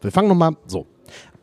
Wir fangen nochmal so.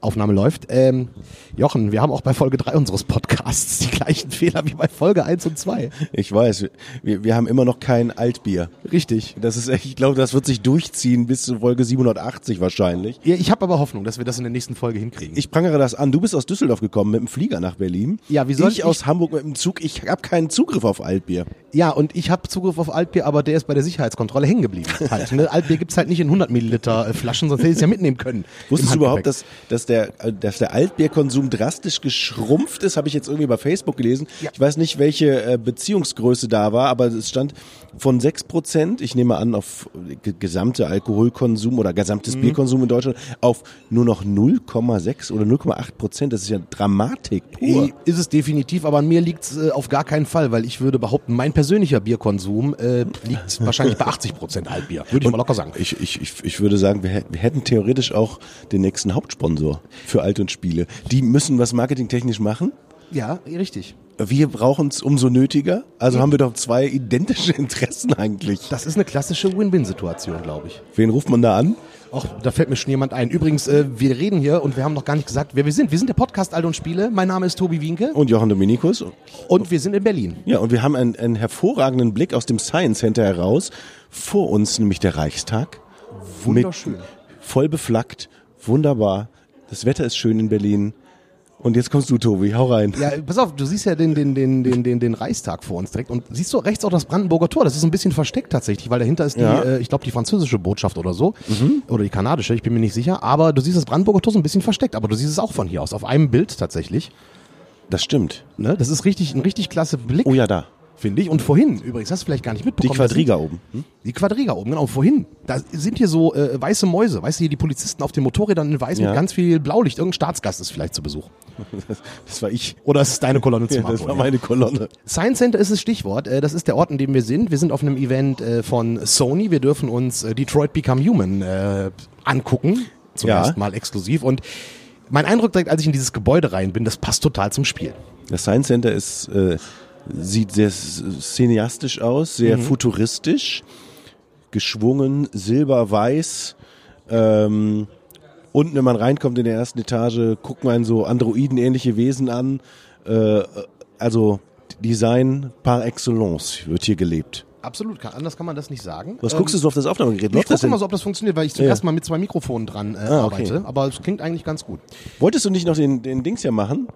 Aufnahme läuft. Ähm, Jochen, wir haben auch bei Folge 3 unseres Podcasts die gleichen Fehler wie bei Folge 1 und 2. Ich weiß, wir, wir haben immer noch kein Altbier. Richtig. Das ist ich glaube, das wird sich durchziehen bis zu Folge 780 wahrscheinlich. Ja, ich habe aber Hoffnung, dass wir das in der nächsten Folge hinkriegen. Ich prangere das an. Du bist aus Düsseldorf gekommen mit dem Flieger nach Berlin. Ja, wie soll ich ich- aus Hamburg mit dem Zug? Ich habe keinen Zugriff auf Altbier. ja, und ich habe Zugriff auf Altbier, aber der ist bei der Sicherheitskontrolle hängen geblieben. Halt, ne? Altbier gibt's halt nicht in 100 Milliliter äh, Flaschen, sonst hätte ich es ja mitnehmen können. Wusstest du überhaupt, dass, dass, der, äh, dass der Altbierkonsum drastisch geschrumpft ist? Habe ich jetzt irgendwie bei Facebook gelesen. Ja. Ich weiß nicht, welche äh, Beziehungsgröße da war, aber es stand von 6 Prozent, ich nehme an, auf ge- gesamte Alkoholkonsum oder Mhm. gesamtes Bierkonsum in Deutschland, auf nur noch 0,6 oder 0,8 Prozent. Das ist ja Dramatik pur. Ist es definitiv, aber an mir liegt's äh, auf gar keinen Fall, weil ich würde behaupten, mein persönlicher Bierkonsum äh, liegt wahrscheinlich bei 80 Prozent Altbier. Würde ich mal locker sagen. Ich, ich, ich, ich würde sagen, wir, wir hätten theoretisch auch den nächsten Hauptsponsor für Alt und Spiele. Die müssen was marketingtechnisch machen. Ja, richtig. Wir brauchen es umso nötiger. Also haben wir doch zwei identische Interessen eigentlich. Das ist eine klassische Win-Win-Situation, glaube ich. Wen ruft man da an? Ach, da fällt mir schon jemand ein. Übrigens, äh, wir reden hier und wir haben noch gar nicht gesagt, wer wir sind. Wir sind der Podcast Alt und Spiele. Mein Name ist Tobi Wienke Und Jochen Dominikus. und wir sind in Berlin. Ja, und wir haben einen, einen hervorragenden Blick aus dem Science Center heraus. Vor uns nämlich der Reichstag. Wunderschön. Mit, voll beflaggt. Wunderbar. Das Wetter ist schön in Berlin. Und jetzt kommst du, Tobi. Hau rein. Ja, pass auf, du siehst ja den, den, den, den, den, den Reichstag vor uns direkt und siehst du rechts auch das Brandenburger Tor. Das ist ein bisschen versteckt tatsächlich, weil dahinter ist die, Ja. äh, ich glaube, die französische Botschaft oder so. Oder die kanadische, ich bin mir nicht sicher. Aber du siehst das Brandenburger Tor so ein bisschen versteckt, aber du siehst es auch von hier aus. Auf einem Bild tatsächlich. Das stimmt. Ne? Das ist richtig, ein richtig klasse Blick, Oh ja, da. Finde ich. Und vorhin, übrigens, hast du vielleicht gar nicht Die mitbekommen. das sind- Quadriga oben. Hm? Die Quadriga oben, genau, vorhin. Da sind hier so äh, weiße Mäuse, weißt du, hier die Polizisten auf den Motorrädern in weiß Ja. mit ganz viel Blaulicht. Irgendein Staatsgast ist vielleicht zu Besuch. Das war ich. Oder es ist deine Kolonne zum Ja, das war meine Kolonne. Science Center ist das Stichwort. Äh, Das ist der Ort, in dem wir sind. Wir sind auf einem Event äh, von Sony. Wir dürfen uns äh, Detroit Become Human äh, angucken. Zum Ja. ersten Mal exklusiv. Und mein Eindruck direkt, als ich in dieses Gebäude rein bin, das passt total zum Spiel. Das Science Center ist, äh, sieht sehr cineastisch aus, sehr futuristisch, geschwungen, silberweiß. Ähm, unten, wenn man reinkommt in der ersten Etage, gucken einen so Androiden-ähnliche Wesen an. Äh, also Design par excellence wird hier gelebt. Absolut, kann, anders kann man das nicht sagen. Was Ähm, guckst du so auf das Aufnahmegerät? Ich Läuft das gucke mal so, ob das funktioniert, weil ich zum Ja. ersten Mal mit zwei Mikrofonen dran äh, Ah, okay. arbeite. Aber es klingt eigentlich ganz gut. Wolltest du nicht noch den, den Dings hier machen?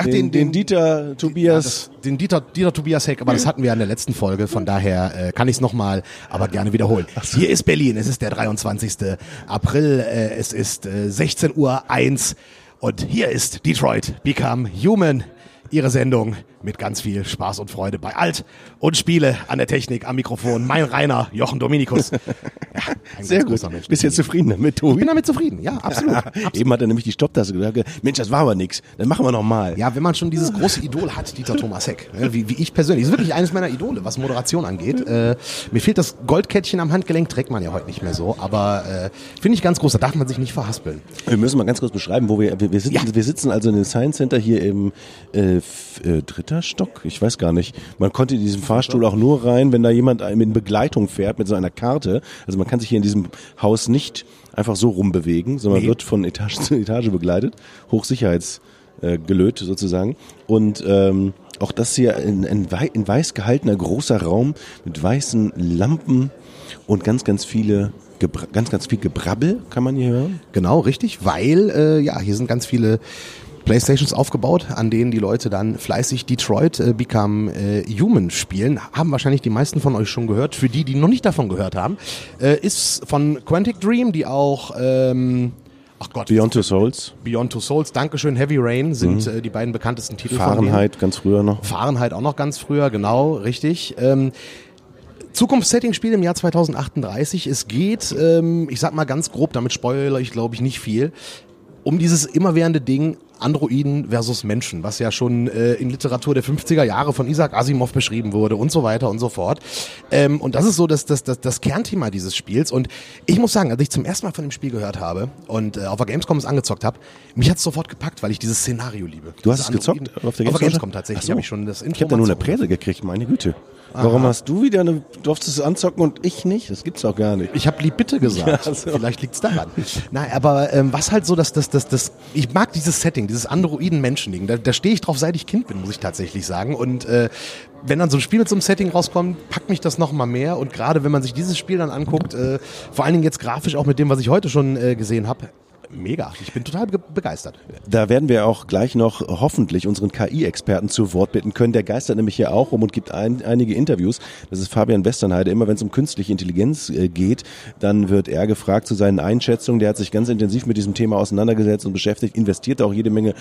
Ach, Den, den, Dieter Ja, Tobias. das, den Dieter, Dieter Tobias Heck, aber das hatten wir ja in der letzten Folge, von daher äh, kann ich es nochmal, aber gerne wiederholen. Hier ist Berlin, es ist der 23. April, äh, es ist äh, 16 Uhr 1 und hier ist Detroit Become Human, ihre Sendung mit ganz viel Spaß und Freude bei Alt und Spiele an der Technik, am Mikrofon, mein Rainer, Jochen Dominikus. Ja, ein Sehr gut. großer Mensch. Bist jetzt zufrieden damit, Ich Tobi? bin damit zufrieden, ja, absolut. absolut. Eben hat er nämlich die Stopptaste gesagt, Mensch, das war aber nix. Dann machen wir noch mal. Ja, wenn man schon dieses große Idol hat, Dieter Thomas Heck, ne, wie, wie ich persönlich, ist wirklich eines meiner Idole, was Moderation angeht. Äh, mir fehlt das Goldkettchen am Handgelenk, trägt man ja heute nicht mehr so, aber äh, finde ich ganz groß, da darf man sich nicht verhaspeln. Wir müssen mal ganz kurz beschreiben, wo wir wir, wir, sitzen, Ja. wir sitzen also in dem Science Center hier im äh, äh, dritter Stock. Ich weiß gar nicht. Man konnte in diesen Fahrstuhl auch nur rein, wenn da jemand in Begleitung fährt mit so einer Karte. Also man kann sich hier in diesem Haus nicht einfach so rumbewegen, sondern Nee. wird von Etage zu Etage begleitet, Hochsicherheits äh, sozusagen. Und ähm, auch das hier in, in, wei in weiß gehaltener großer Raum mit weißen Lampen und ganz, ganz viele, ganz, ganz viel Gebrabbel kann man hier hören. Genau, richtig, weil äh, ja, hier sind ganz viele Playstations aufgebaut, an denen die Leute dann fleißig Detroit äh, Become äh, Human spielen. Haben wahrscheinlich die meisten von euch schon gehört. Für die, die noch nicht davon gehört haben, äh, ist von Quantic Dream, die auch ähm, Ach Gott, Beyond Two Souls, Beyond Two Souls, Dankeschön, Heavy Rain sind äh, die beiden bekanntesten Titel. Fahrenheit ganz früher noch. Fahrenheit auch noch ganz früher, genau, richtig. Ähm, Zukunftssetting-Spiel im Jahr 2038. Es geht, ähm, ich sag mal ganz grob, damit spoilere ich glaube ich nicht viel, um dieses immerwährende Ding Androiden versus Menschen, was ja schon äh, in Literatur der 50er Jahre von Isaac Asimov beschrieben wurde und so weiter und so fort. Ähm, und das ist so das, das, das, das Kernthema dieses Spiels. Und ich muss sagen, als ich zum ersten Mal von dem Spiel gehört habe und äh, auf der Gamescom es angezockt habe, mich hat es sofort gepackt, weil ich dieses Szenario liebe. Du hast es gezockt auf der Auf der Gamescom? Gamescom tatsächlich. So. habe ich schon das Intro Ich habe da nur eine Präse gekriegt, meine Güte. Warum hast du wieder eine, durftest es anzocken und ich nicht? Das gibt's doch gar nicht. Ich habe lieb bitte gesagt. Ja, so. Vielleicht liegt's daran. Nein, aber ähm, was halt so, dass das, das, das, ich mag dieses Setting, dieses Androiden-Menschen-Ding. Da, da stehe ich drauf, seit ich Kind bin, muss ich tatsächlich sagen. Und äh, wenn dann so ein Spiel mit so einem Setting rauskommt, packt mich das noch mal mehr. Und gerade wenn man sich dieses Spiel dann anguckt, äh, vor allen Dingen jetzt grafisch auch mit dem, was ich heute schon äh, gesehen habe, mega. Ich bin total be begeistert. Da werden wir auch gleich noch hoffentlich unseren KI-Experten zu Wort bitten können. Der geistert nämlich hier auch rum und gibt ein, einige Interviews. Das ist Fabian Westernheide. Immer wenn es um künstliche Intelligenz äh, geht, dann wird er gefragt zu seinen Einschätzungen. Der hat sich ganz intensiv mit diesem Thema auseinandergesetzt und beschäftigt, investiert auch jede Menge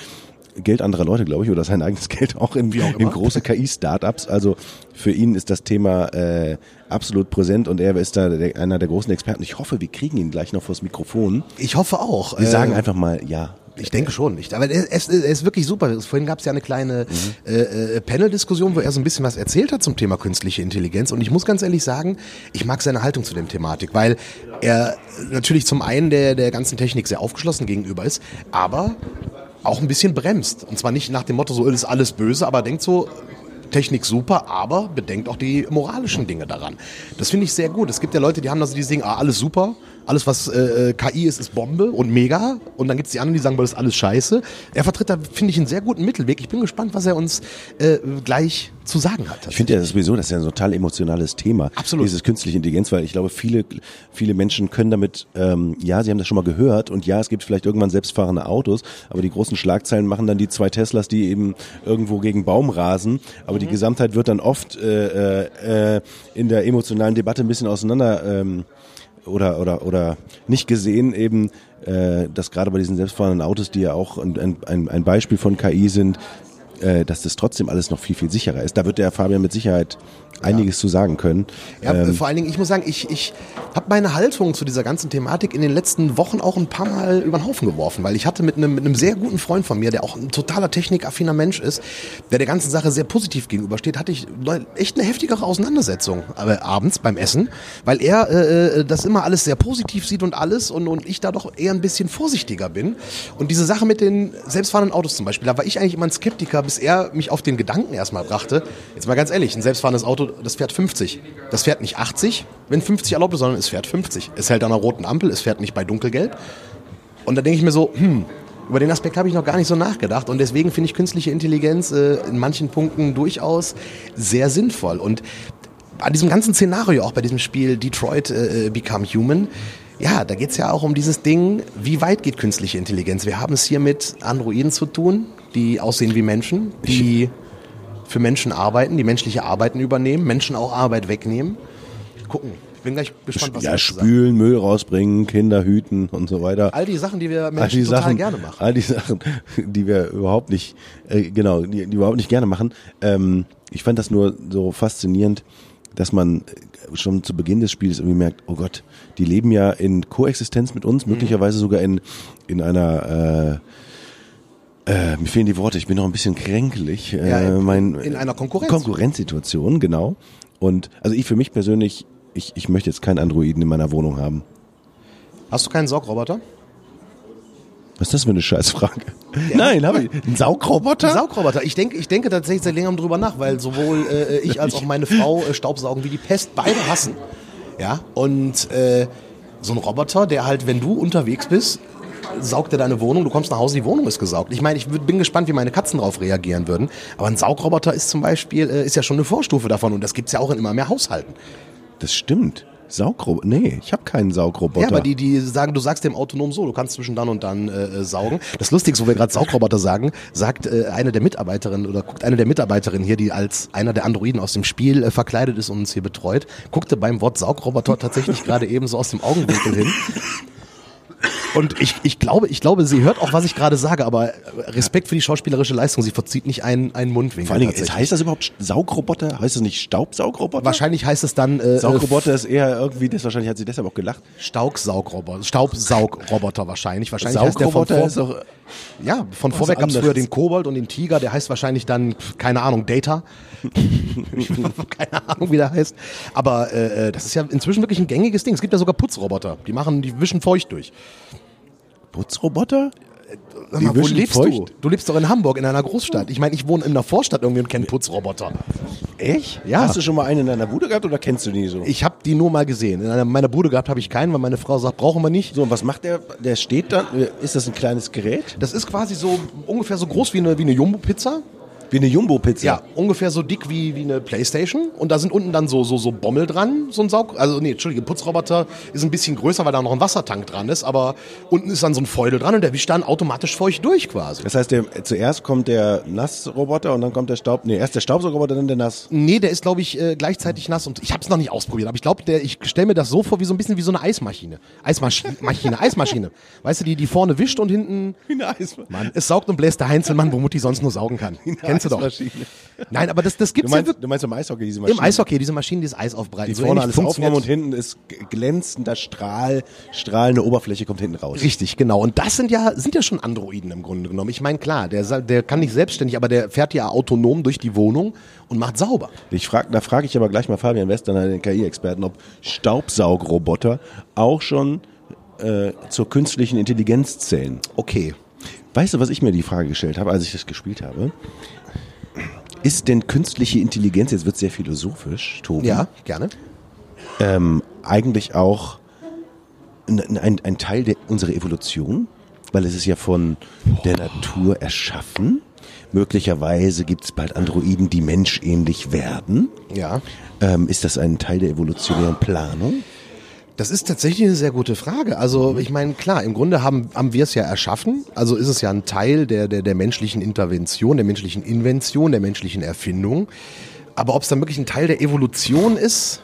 Geld anderer Leute, glaube ich, oder sein eigenes Geld auch in, auch in große KI-Startups. Also für ihn ist das Thema äh, absolut präsent und er ist da der, einer der großen Experten. Ich hoffe, wir kriegen ihn gleich noch vors Mikrofon. Ich hoffe auch. Wir sagen einfach mal ja. Ich denke schon. Ich, aber er ist, er ist wirklich super. Vorhin gab es ja eine kleine mhm. äh, äh, Panel-Diskussion, wo er so ein bisschen was erzählt hat zum Thema künstliche Intelligenz. Und ich muss ganz ehrlich sagen, ich mag seine Haltung zu dem Thematik, weil er natürlich zum einen der, der ganzen Technik sehr aufgeschlossen gegenüber ist, aber auch ein bisschen bremst. Und zwar nicht nach dem Motto, so ist alles böse, aber denkt so, Technik super, aber bedenkt auch die moralischen Dinge daran. Das finde ich sehr gut. Es gibt ja Leute, die haben also die sagen, ah, alles super, alles was äh, KI ist, ist Bombe und mega. Und dann gibt es die anderen, die sagen, das ist alles scheiße. Er vertritt da, finde ich, einen sehr guten Mittelweg. Ich bin gespannt, was er uns äh, gleich zu sagen hat. Ich finde ja sowieso, das ist ja ein total emotionales Thema. Absolut. Dieses künstliche Intelligenz, weil ich glaube, viele, viele Menschen können damit, ähm, ja, sie haben das schon mal gehört und ja, es gibt vielleicht irgendwann selbstfahrende Autos, aber die großen Schlagzeilen machen dann die zwei Teslas, die eben irgendwo gegen Baum rasen. Aber mhm. die Gesamtheit wird dann oft äh, äh, in der emotionalen Debatte ein bisschen auseinander ähm, oder, oder, oder nicht gesehen eben, äh, dass gerade bei diesen selbstfahrenden Autos, die ja auch ein, ein, ein Beispiel von KI sind, äh, dass das trotzdem alles noch viel, viel sicherer ist. Da wird der Fabian mit Sicherheit einiges ja. zu sagen können. Ja, ähm, vor allen Dingen, ich muss sagen, ich, ich habe meine Haltung zu dieser ganzen Thematik in den letzten Wochen auch ein paar Mal über den Haufen geworfen, weil ich hatte mit einem, mit einem sehr guten Freund von mir, der auch ein totaler technikaffiner Mensch ist, der der ganzen Sache sehr positiv gegenübersteht, hatte ich echt eine heftigere Auseinandersetzung aber äh, abends beim Essen, weil er äh, äh, das immer alles sehr positiv sieht und alles und, und ich da doch eher ein bisschen vorsichtiger bin. Und diese Sache mit den selbstfahrenden Autos zum Beispiel, da war ich eigentlich immer ein Skeptiker, bis er mich auf den Gedanken erstmal brachte. Jetzt mal ganz ehrlich, ein selbstfahrendes Auto das fährt 50. Das fährt nicht 80, wenn 50 erlaubt ist, sondern es fährt 50. Es hält an einer roten Ampel, es fährt nicht bei dunkelgelb. Und da denke ich mir so, hm, über den Aspekt habe ich noch gar nicht so nachgedacht. Und deswegen finde ich künstliche Intelligenz äh, in manchen Punkten durchaus sehr sinnvoll. Und an diesem ganzen Szenario, auch bei diesem Spiel Detroit äh, Become Human, ja, da geht es ja auch um dieses Ding, wie weit geht künstliche Intelligenz? Wir haben es hier mit Androiden zu tun, die aussehen wie Menschen, die für Menschen arbeiten, die menschliche Arbeiten übernehmen, Menschen auch Arbeit wegnehmen. Gucken. Ich bin gleich gespannt, was Ja, spülen, Müll rausbringen, Kinder hüten und so weiter. All die Sachen, die wir Menschen total Sachen, gerne machen. All die Sachen, die wir überhaupt nicht, äh, genau, die, die überhaupt nicht gerne machen. Ähm, ich fand das nur so faszinierend, dass man schon zu Beginn des Spiels irgendwie merkt, oh Gott, die leben ja in Koexistenz mit uns, mhm. möglicherweise sogar in, in einer äh, äh, mir fehlen die Worte, ich bin noch ein bisschen kränklich. Äh, ja, in, mein, in einer Konkurrenz. Konkurrenzsituation, genau. Und also ich für mich persönlich, ich, ich möchte jetzt keinen Androiden in meiner Wohnung haben. Hast du keinen Saugroboter? Was ist das für eine Scheißfrage? Ja. Nein, habe ich. Ein Saugroboter? Ein Saugroboter. Ich denke, ich denke tatsächlich seit längerem drüber nach, weil sowohl äh, ich als auch meine Frau äh, Staubsaugen wie die Pest beide hassen. Ja, und äh, so ein Roboter, der halt, wenn du unterwegs bist, saugt er deine Wohnung, du kommst nach Hause, die Wohnung ist gesaugt. Ich meine, ich bin gespannt, wie meine Katzen darauf reagieren würden. Aber ein Saugroboter ist zum Beispiel, äh, ist ja schon eine Vorstufe davon und das gibt es ja auch in immer mehr Haushalten. Das stimmt. Saugroboter? Nee, ich habe keinen Saugroboter. Ja, aber die, die sagen, du sagst dem autonom so, du kannst zwischen dann und dann äh, äh saugen. Das Lustige, wo wir gerade Saugroboter sagen, sagt äh, eine der Mitarbeiterinnen oder guckt eine der Mitarbeiterinnen hier, die als einer der Androiden aus dem Spiel äh, verkleidet ist und uns hier betreut, guckte beim Wort Saugroboter tatsächlich gerade eben so aus dem Augenwinkel hin und ich, ich glaube, ich glaube, sie hört auch, was ich gerade sage, aber Respekt für die schauspielerische Leistung. Sie verzieht nicht einen, einen Mundwinkel. Vor allen Dingen, heißt das überhaupt Saugroboter? Heißt das nicht Staubsaugroboter? Wahrscheinlich heißt es dann. Äh, Saugroboter ist eher irgendwie, das wahrscheinlich hat sie deshalb auch gelacht. Staubsaugroboter, Staubsaugroboter wahrscheinlich. Wahrscheinlich heißt der von vor, ja, von vorweg gab es früher den Kobold und den Tiger, der heißt wahrscheinlich dann, keine Ahnung, Data. keine Ahnung, wie der heißt. Aber äh, äh, das ist ja inzwischen wirklich ein gängiges Ding. Es gibt ja sogar Putzroboter. Die machen, die wischen feucht durch. Putzroboter? Sag mal, wo lebst feucht? du? Du lebst doch in Hamburg, in einer Großstadt. Ich meine, ich wohne in einer Vorstadt irgendwie und kenne Putzroboter. Echt? Ja. Hast du schon mal einen in deiner Bude gehabt oder kennst du die so? Ich habe die nur mal gesehen. In einer- meiner Bude gehabt habe ich keinen, weil meine Frau sagt, brauchen wir nicht. so, und was macht der? Der steht dann, ist das ein kleines Gerät? Das ist quasi so ungefähr so groß wie eine, wie eine Jumbo-Pizza. Wie eine Jumbo-Pizza? Ja, ungefähr so dick wie, wie eine Playstation. Und da sind unten dann so, so, so Bommel dran, so ein Saug. Also, nee, Entschuldige, Putzroboter ist ein bisschen größer, weil da noch ein Wassertank dran ist. Aber unten ist dann so ein Feudel dran und der wischt dann automatisch feucht durch quasi. Das heißt, der, zuerst kommt der Nassroboter und dann kommt der Staub. Nee, erst der Staubsaugerroboter, dann der Nass. Nee, der ist, glaube ich, äh, gleichzeitig nass und ich habe es noch nicht ausprobiert, aber ich glaube, der, ich stelle mir das so vor, wie so ein bisschen wie so eine Eismaschine. Eismaschine, Maschine, Eismaschine. Weißt du, die, die vorne wischt und hinten, Wie eine Eismaschine. Mann, es saugt und bläst der Heinzelmann, wo Mutti sonst nur saugen kann. Kennst du doch. Nein, aber das, das Du gibt's ja meinst, wirklich. du meinst im Eishockey diese Maschine? Im Eishockey, diese Maschinen, die das Eis aufbreiten. Die So vorne alles aufräumen und hinten ist glänzender Strahl, strahlende Oberfläche kommt hinten raus. Richtig, genau. Und das sind ja, sind ja schon Androiden im Grunde genommen. Ich meine, klar, der, der kann nicht selbstständig, aber der fährt ja autonom durch die Wohnung und macht sauber. Ich frag, da frage ich aber gleich mal Fabian Western, den KI-Experten, ob Staubsaugroboter auch schon äh, zur künstlichen Intelligenz zählen. Okay. Weißt du, was ich mir die Frage gestellt habe, als ich das gespielt habe? Ist denn künstliche Intelligenz, jetzt wird sehr philosophisch, Tobi, Ja, gerne. ähm, eigentlich auch ein, ein, ein Teil der, unserer Evolution? Weil es ist ja von der Natur erschaffen. Möglicherweise gibt es bald Androiden, die menschähnlich werden. Ja. Ähm, ist das ein Teil der evolutionären Planung? Das ist tatsächlich eine sehr gute Frage. Also ich meine, klar, im Grunde haben, haben wir es ja erschaffen. Also ist es ja ein Teil der, der, der menschlichen Intervention, der menschlichen Invention, der menschlichen Erfindung. Aber ob es dann wirklich ein Teil der Evolution ist,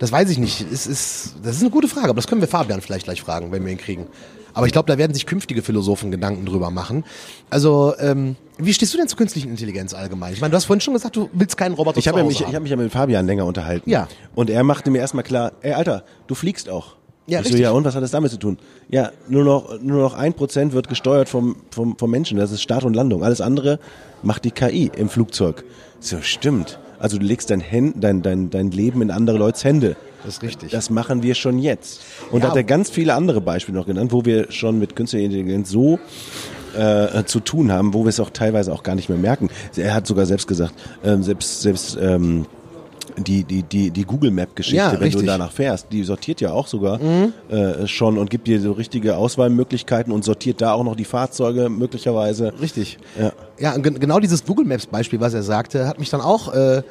das weiß ich nicht. Es ist, das ist eine gute Frage, aber das können wir Fabian vielleicht gleich fragen, wenn wir ihn kriegen. Aber ich glaube, da werden sich künftige Philosophen Gedanken drüber machen. Also, ähm, wie stehst du denn zur künstlichen Intelligenz allgemein? Ich meine, du hast vorhin schon gesagt, du willst keinen Roboter Ich habe zu mich, Hause ich haben. hab mich ja mit Fabian länger unterhalten. Ja. Und er machte mir erstmal klar, ey Alter, du fliegst auch. Ja, ich so, ja, und was hat das damit zu tun? Ja, nur noch, nur noch ein Prozent wird gesteuert vom, vom, vom Menschen. Das ist Start und Landung. Alles andere macht die KI im Flugzeug. So, stimmt. Also du legst dein, Händ, dein, dein, dein Leben in andere Leute's Hände. Das ist richtig. Das machen wir schon jetzt. Und Ja. da hat er ganz viele andere Beispiele noch genannt, wo wir schon mit künstlicher Intelligenz so äh, zu tun haben, wo wir es auch teilweise auch gar nicht mehr merken. Er hat sogar selbst gesagt, ähm, selbst selbst ähm, die die die die Google Map Geschichte, Ja, wenn richtig. Mhm. du danach fährst, die sortiert ja auch sogar äh, schon und gibt dir so richtige Auswahlmöglichkeiten und sortiert da auch noch die Fahrzeuge möglicherweise. Richtig. Ja. Ja, genau dieses Google Maps Beispiel, was er sagte, hat mich dann auch, äh,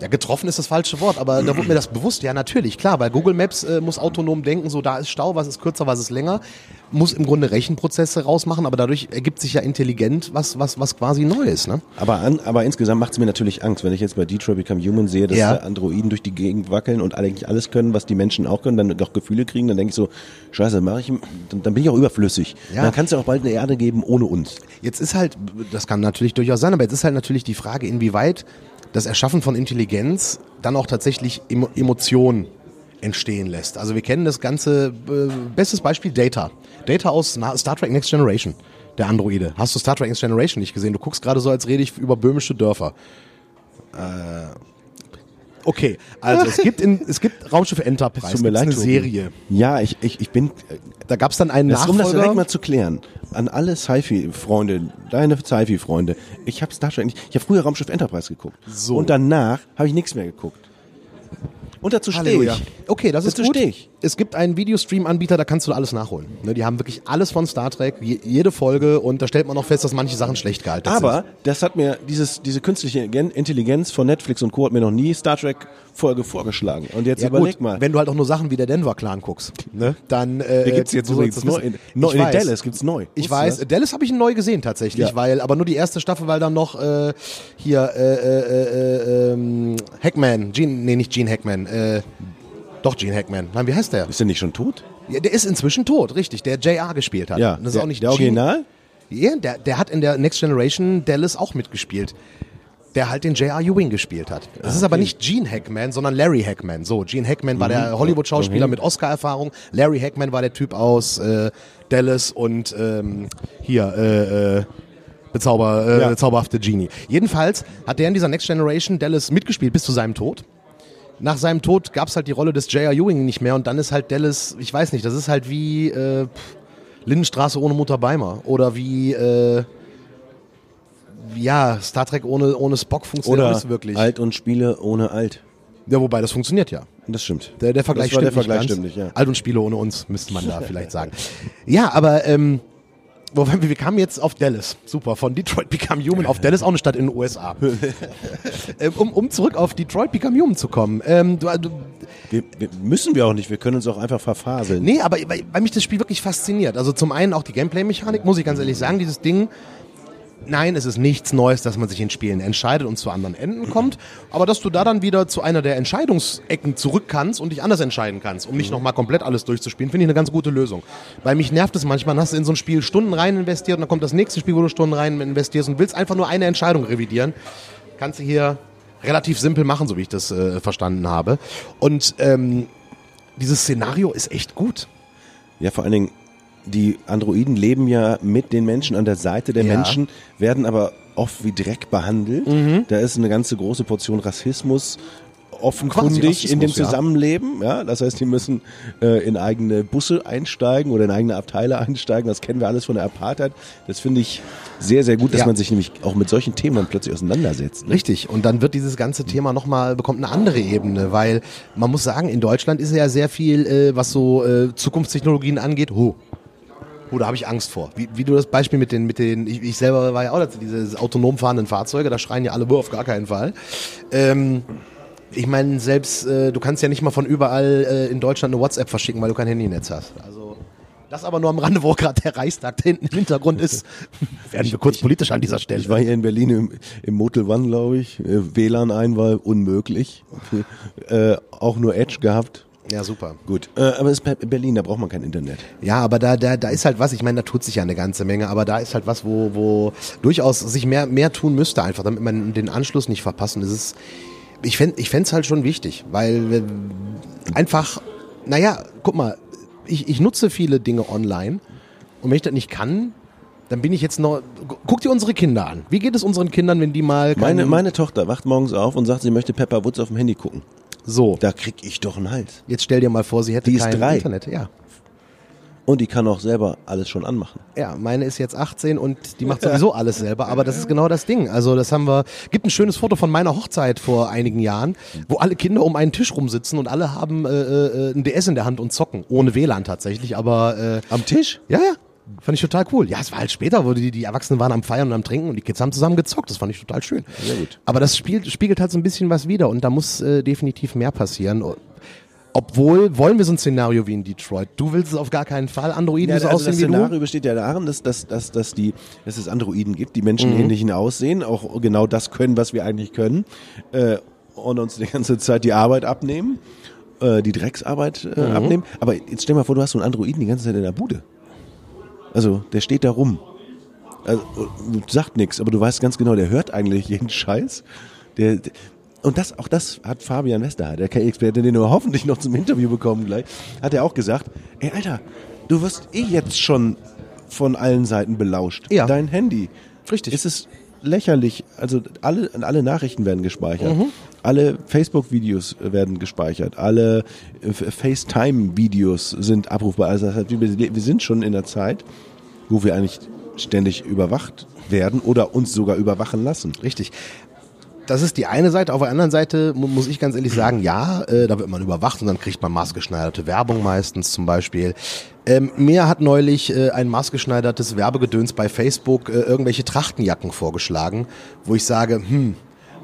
ja, getroffen ist das falsche Wort, aber da wurde mir das bewusst. Ja, natürlich, klar, weil Google Maps äh, muss autonom denken, so da ist Stau, was ist kürzer, was ist länger, muss im Grunde Rechenprozesse rausmachen, aber dadurch ergibt sich ja intelligent was, was, was quasi Neues, ne? Aber, an, aber insgesamt macht es mir natürlich Angst, wenn ich jetzt bei Detroit Become Human sehe, dass Ja. Androiden durch die Gegend wackeln und eigentlich alles können, was die Menschen auch können, dann doch Gefühle kriegen, dann denke ich so, scheiße, mach ich, dann, dann bin ich auch überflüssig. Ja. Dann kann es ja auch bald eine Erde geben ohne uns. Jetzt ist halt, das kann natürlich durchaus sein, aber jetzt ist halt natürlich die Frage, inwieweit das Erschaffen von Intelligenz dann auch tatsächlich Emo Emotionen entstehen lässt. Also wir kennen das ganze, äh, bestes Beispiel Data. Data aus Star Trek Next Generation, der Androide. Hast du Star Trek Next Generation nicht gesehen? Du guckst gerade so, als rede ich über böhmische Dörfer. Äh, okay, also es gibt, in, es gibt Raumschiff Enterprise, Tut mir leid, eine Tobi. Serie. Ja, ich, ich, ich bin, Da gab es dann einen das, um das direkt mal zu klären, an alle Sci-Fi-Freunde, deine Sci-Fi-Freunde, ich habe Star Trek nicht, ich habe früher Raumschiff Enterprise geguckt. So. Und danach habe ich nichts mehr geguckt. Und dazu stehe Halleluja. ich. Okay, das ist Dazu gut. stehe ich. Es gibt einen Videostream-Anbieter, da kannst du alles nachholen. Ne, die haben wirklich alles von Star Trek, je, jede Folge und da stellt man noch fest, dass manche Sachen schlecht gealtert sind. Aber das hat mir, dieses, diese künstliche Gen- Intelligenz von Netflix und Co. hat mir noch nie Star Trek Folge vorgeschlagen. Und jetzt Ja, überleg gut, mal. Wenn du halt auch nur Sachen wie der Denver Clan guckst, ne? dann äh, Der gibt's jetzt übrigens neu. In, neu in weiß. Dallas gibt's neu. Ich weiß? Dallas habe ich neu gesehen tatsächlich, Ja. weil aber nur die erste Staffel, weil dann noch äh, hier äh, äh, äh, ähm, Hackman, Gene, nee nicht Gene Hackman, äh, doch Gene Hackman. Nein, wie heißt der? Ist der nicht schon tot? Ja, der ist inzwischen tot, richtig, der JR gespielt hat. Ja. das ist der, auch nicht der Gene- Original? Ja, der, der hat in der Next Generation Dallas auch mitgespielt. Der halt den J.R. Ewing gespielt hat. Das ist aber nicht Gene Hackman, sondern Larry Hackman. So, Gene Hackman war der Hollywood-Schauspieler mit Oscar-Erfahrung. Larry Hackman war der Typ aus äh, Dallas und ähm, hier, äh, äh, Bezauber, äh, Ja. zauberhafte Genie. Jedenfalls hat der in dieser Next Generation Dallas mitgespielt bis zu seinem Tod. Nach seinem Tod gab es halt die Rolle des J.R. Ewing nicht mehr und dann ist halt Dallas, ich weiß nicht, das ist halt wie äh, Lindenstraße ohne Mutter Beimer oder wie äh, ja, Star Trek ohne, ohne Spock funktioniert Oder nicht wirklich. alt und Spiele ohne alt. Ja, wobei das funktioniert ja. Das stimmt. Der, der Vergleich das stimmt der Vergleich nicht stimmt nicht, ja. Alt und Spiele ohne uns, müsste man da vielleicht sagen. Ja, aber ähm, wir kamen jetzt auf Dallas. Super, von Detroit Become Human auf Dallas, auch eine Stadt in den USA. ähm, um, um zurück auf Detroit Become Human zu kommen. Ähm, du, du, Wir, wir müssen wir auch nicht, wir können uns auch einfach verfaseln. nee, aber weil, weil mich das Spiel wirklich fasziniert. Also zum einen auch die Gameplay-Mechanik, muss ich ganz ehrlich sagen, dieses Ding. Nein, es ist nichts Neues, dass man sich in Spielen entscheidet und zu anderen Enden kommt, aber dass du da dann wieder zu einer der Entscheidungsecken zurück kannst und dich anders entscheiden kannst, um nicht nochmal komplett alles durchzuspielen, finde ich eine ganz gute Lösung. Weil mich nervt es manchmal, dann hast du in so ein Spiel Stunden rein investiert und dann kommt das nächste Spiel, wo du Stunden rein investierst und willst einfach nur eine Entscheidung revidieren. Kannst du hier relativ simpel machen, so wie ich das äh, verstanden habe. Und ähm, dieses Szenario ist echt gut. Ja, vor allen Dingen, die Androiden leben ja mit den Menschen an der Seite der Ja. Menschen, werden aber oft wie Dreck behandelt. Mhm. Da ist eine ganze große Portion Rassismus offenkundig in dem Rassismus, ja. Zusammenleben. Ja, das heißt, die müssen äh, in eigene Busse einsteigen oder in eigene Abteile einsteigen. Das kennen wir alles von der Apartheid. Das finde ich sehr, sehr gut, dass Ja. man sich nämlich auch mit solchen Themen plötzlich auseinandersetzt. Richtig. Und dann wird dieses ganze Thema nochmal, bekommt eine andere Ebene, weil man muss sagen, in Deutschland ist ja sehr viel, äh, was so äh, Zukunftstechnologien angeht, ho. Oh, da habe ich Angst vor. Wie, wie du das Beispiel mit den, mit den, ich, ich selber war ja auch dazu, diese autonom fahrenden Fahrzeuge, da schreien ja alle, "Boah, auf gar keinen Fall. Ähm, ich meine, selbst, äh, du kannst ja nicht mal von überall äh, in Deutschland eine WhatsApp verschicken, weil du kein Handynetz hast. Also, das aber nur am Rande, wo gerade der Reichstag da hinten im Hintergrund ist. Werden wir kurz politisch an dieser Stelle. Ich war hier in Berlin im, im Motel One, glaube ich. Äh, WLAN-Einwahl unmöglich. äh, auch nur Edge gehabt. Ja, super. Gut, äh, aber es ist Be- Berlin, da braucht man kein Internet. Ja, aber da, da, da ist halt was, ich meine, da tut sich ja eine ganze Menge, aber da ist halt was, wo, wo durchaus sich mehr, mehr tun müsste, einfach, damit man den Anschluss nicht verpassen. Das ist, ich fänd ich fänd's halt schon wichtig, weil einfach, naja, guck mal, ich, ich nutze viele Dinge online und wenn ich das nicht kann, dann bin ich jetzt noch, guck dir unsere Kinder an. Wie geht es unseren Kindern, wenn die mal Meine, meine Tochter wacht morgens auf und sagt, sie möchte Pepper Woods auf dem Handy gucken. So, Da krieg ich doch einen Hals. jetzt stell dir mal vor, sie hätte Die ist kein drei. Internet. Ja. Und die kann auch selber alles schon anmachen. Ja, meine ist jetzt 18 und die macht sowieso alles selber, aber das ist genau das Ding. Also das haben wir, gibt ein schönes Foto von meiner Hochzeit vor einigen Jahren, wo alle Kinder um einen Tisch rumsitzen und alle haben äh, äh, ein DS in der Hand und zocken. Ohne WLAN tatsächlich, aber äh, Am Tisch? ja, ja. Fand ich total cool. Ja, es war halt später, wo die, die Erwachsenen waren am Feiern und am Trinken und die Kids haben zusammen gezockt. Das fand ich total schön. Sehr gut. Aber das Spiel, spiegelt halt so ein bisschen was wider und da muss äh, definitiv mehr passieren. Obwohl, wollen wir so ein Szenario wie in Detroit? Du willst es auf gar keinen Fall. Androiden, die so also aussehen das wie du? Szenario besteht ja darin, dass, dass, dass, dass, die, dass es Androiden gibt, die menschenähnlichen aussehen, auch genau das können, was wir eigentlich können, äh, und uns die ganze Zeit die Arbeit abnehmen, äh, die Drecksarbeit äh, abnehmen. Aber jetzt stell mal vor, du hast so einen Androiden die ganze Zeit in der Bude. Also, der steht da rum. Also, äh, sagt nichts, aber du weißt ganz genau, der hört eigentlich jeden Scheiß. Der, der, und das, auch das hat Fabian Westerhardt, der KI-Experte, den wir hoffentlich noch zum Interview bekommen gleich, hat er auch gesagt, ey Alter, du wirst eh jetzt schon von allen Seiten belauscht. Ja. Dein Handy. Richtig. Es ist lächerlich. Also alle, alle Nachrichten werden gespeichert. Alle Facebook-Videos werden gespeichert. Alle äh, FaceTime-Videos sind abrufbar. Also das heißt, wir, wir sind schon in der Zeit, wo wir eigentlich ständig überwacht werden oder uns sogar überwachen lassen. Richtig. Das ist die eine Seite. Auf der anderen Seite mu- muss ich ganz ehrlich sagen, ja, äh, da wird man überwacht und dann kriegt man maßgeschneiderte Werbung meistens zum Beispiel. Ähm, mir hat neulich äh, ein maßgeschneidertes Werbegedöns bei Facebook äh, irgendwelche Trachtenjacken vorgeschlagen, wo ich sage, hm,